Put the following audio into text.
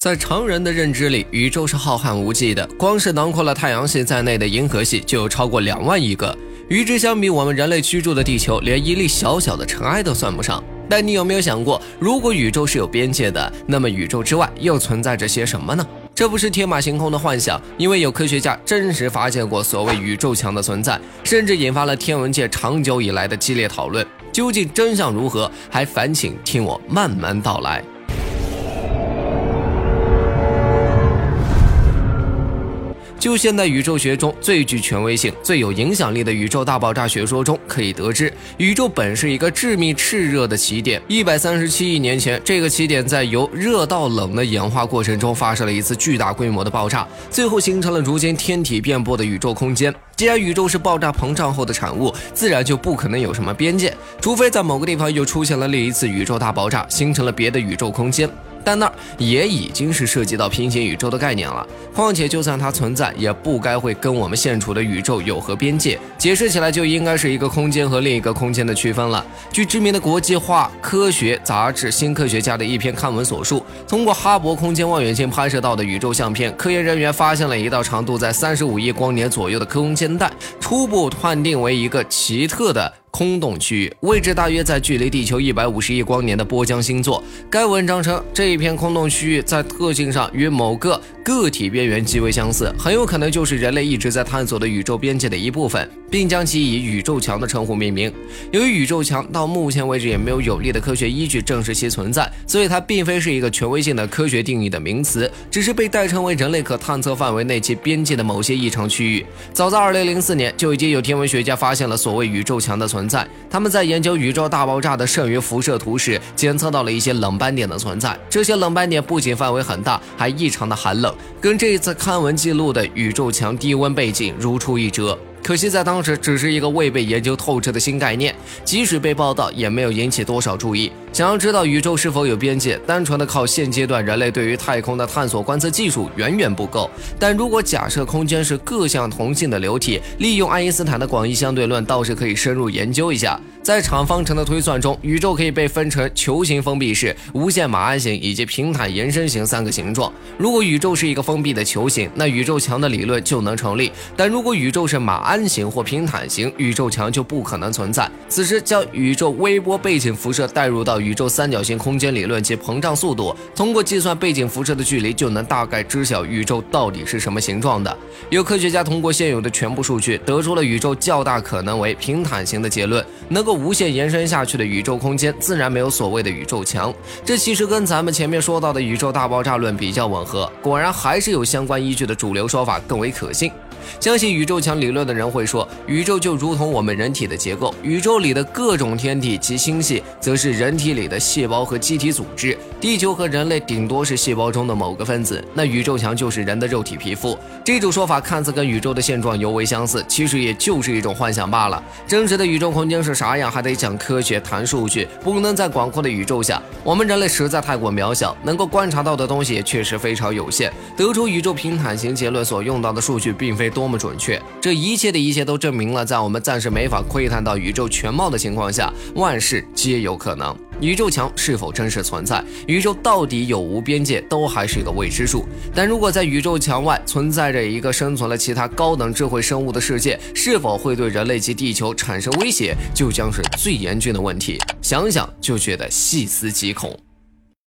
在常人的认知里，宇宙是浩瀚无际的，光是囊括了太阳系在内的银河系就有超过两万亿个。与之相比，我们人类居住的地球连一粒小小的尘埃都算不上。但你有没有想过，如果宇宙是有边界的，那么宇宙之外又存在着些什么呢？这不是天马行空的幻想，因为有科学家真实发现过所谓宇宙墙的存在，甚至引发了天文界长久以来的激烈讨论。究竟真相如何？还烦请听我慢慢道来。就现代宇宙学中最具权威性、最有影响力的宇宙大爆炸学说中可以得知，宇宙本是一个致密炽热的起点。一百三十七亿年前，这个起点在由热到冷的演化过程中发生了一次巨大规模的爆炸，最后形成了如今天体遍布的宇宙空间。既然宇宙是爆炸膨胀后的产物，自然就不可能有什么边界，除非在某个地方又出现了另一次宇宙大爆炸，形成了别的宇宙空间。但那儿也已经是涉及到平行宇宙的概念了。况且，就算它存在，也不该会跟我们现处的宇宙有何边界。解释起来，就应该是一个空间和另一个空间的区分了。据知名的国际化科学杂志《新科学家》的一篇刊文所述，通过哈勃空间望远镜拍摄到的宇宙相片，科研人员发现了一道长度在三十五亿光年左右的空间带，初步判定为一个奇特的。空洞区域位置大约在距离地球一百五十亿光年的波江星座。该文章称，这一片空洞区域在特性上与某个个体边缘极为相似，很有可能就是人类一直在探索的宇宙边界的一部分，并将其以宇宙墙的称呼命名。由于宇宙墙到目前为止也没有有力的科学依据证实其存在，所以它并非是一个权威性的科学定义的名词，只是被代称为人类可探测范围内其边界的某些异常区域。早在二零零四年，就已经有天文学家发现了所谓宇宙墙的存。在，他们在研究宇宙大爆炸的剩余辐射图时，检测到了一些冷斑点的存在。这些冷斑点不仅范围很大，还异常的寒冷，跟这一次刊文记录的宇宙强低温背景如出一辙。可惜在当时只是一个未被研究透彻的新概念，即使被报道，也没有引起多少注意。想要知道宇宙是否有边界，单纯的靠现阶段人类对于太空的探索观测技术远远不够。但如果假设空间是各项同性的流体，利用爱因斯坦的广义相对论，倒是可以深入研究一下。在场方程的推算中，宇宙可以被分成球形封闭式、无限马鞍形以及平坦延伸型三个形状。如果宇宙是一个封闭的球形，那宇宙墙的理论就能成立；但如果宇宙是马鞍形或平坦形，宇宙墙就不可能存在。此时，将宇宙微波背景辐射带入到宇宙三角形空间理论及膨胀速度，通过计算背景辐射的距离，就能大概知晓宇宙到底是什么形状的。有科学家通过现有的全部数据，得出了宇宙较大可能为平坦形的结论，能够。无限延伸下去的宇宙空间，自然没有所谓的宇宙墙。这其实跟咱们前面说到的宇宙大爆炸论比较吻合。果然，还是有相关依据的主流说法更为可信。相信宇宙墙理论的人会说，宇宙就如同我们人体的结构，宇宙里的各种天体及星系，则是人体里的细胞和机体组织。地球和人类顶多是细胞中的某个分子，那宇宙墙就是人的肉体皮肤。这种说法看似跟宇宙的现状尤为相似，其实也就是一种幻想罢了。真实的宇宙空间是啥样，还得讲科学、谈数据。不能在广阔的宇宙下，我们人类实在太过渺小，能够观察到的东西也确实非常有限。得出宇宙平坦型结论所用到的数据，并非。多么准确！这一切的一切都证明了，在我们暂时没法窥探到宇宙全貌的情况下，万事皆有可能。宇宙墙是否真实存在，宇宙到底有无边界，都还是一个未知数。但如果在宇宙墙外存在着一个生存了其他高等智慧生物的世界，是否会对人类及地球产生威胁，就将是最严峻的问题。想想就觉得细思极恐。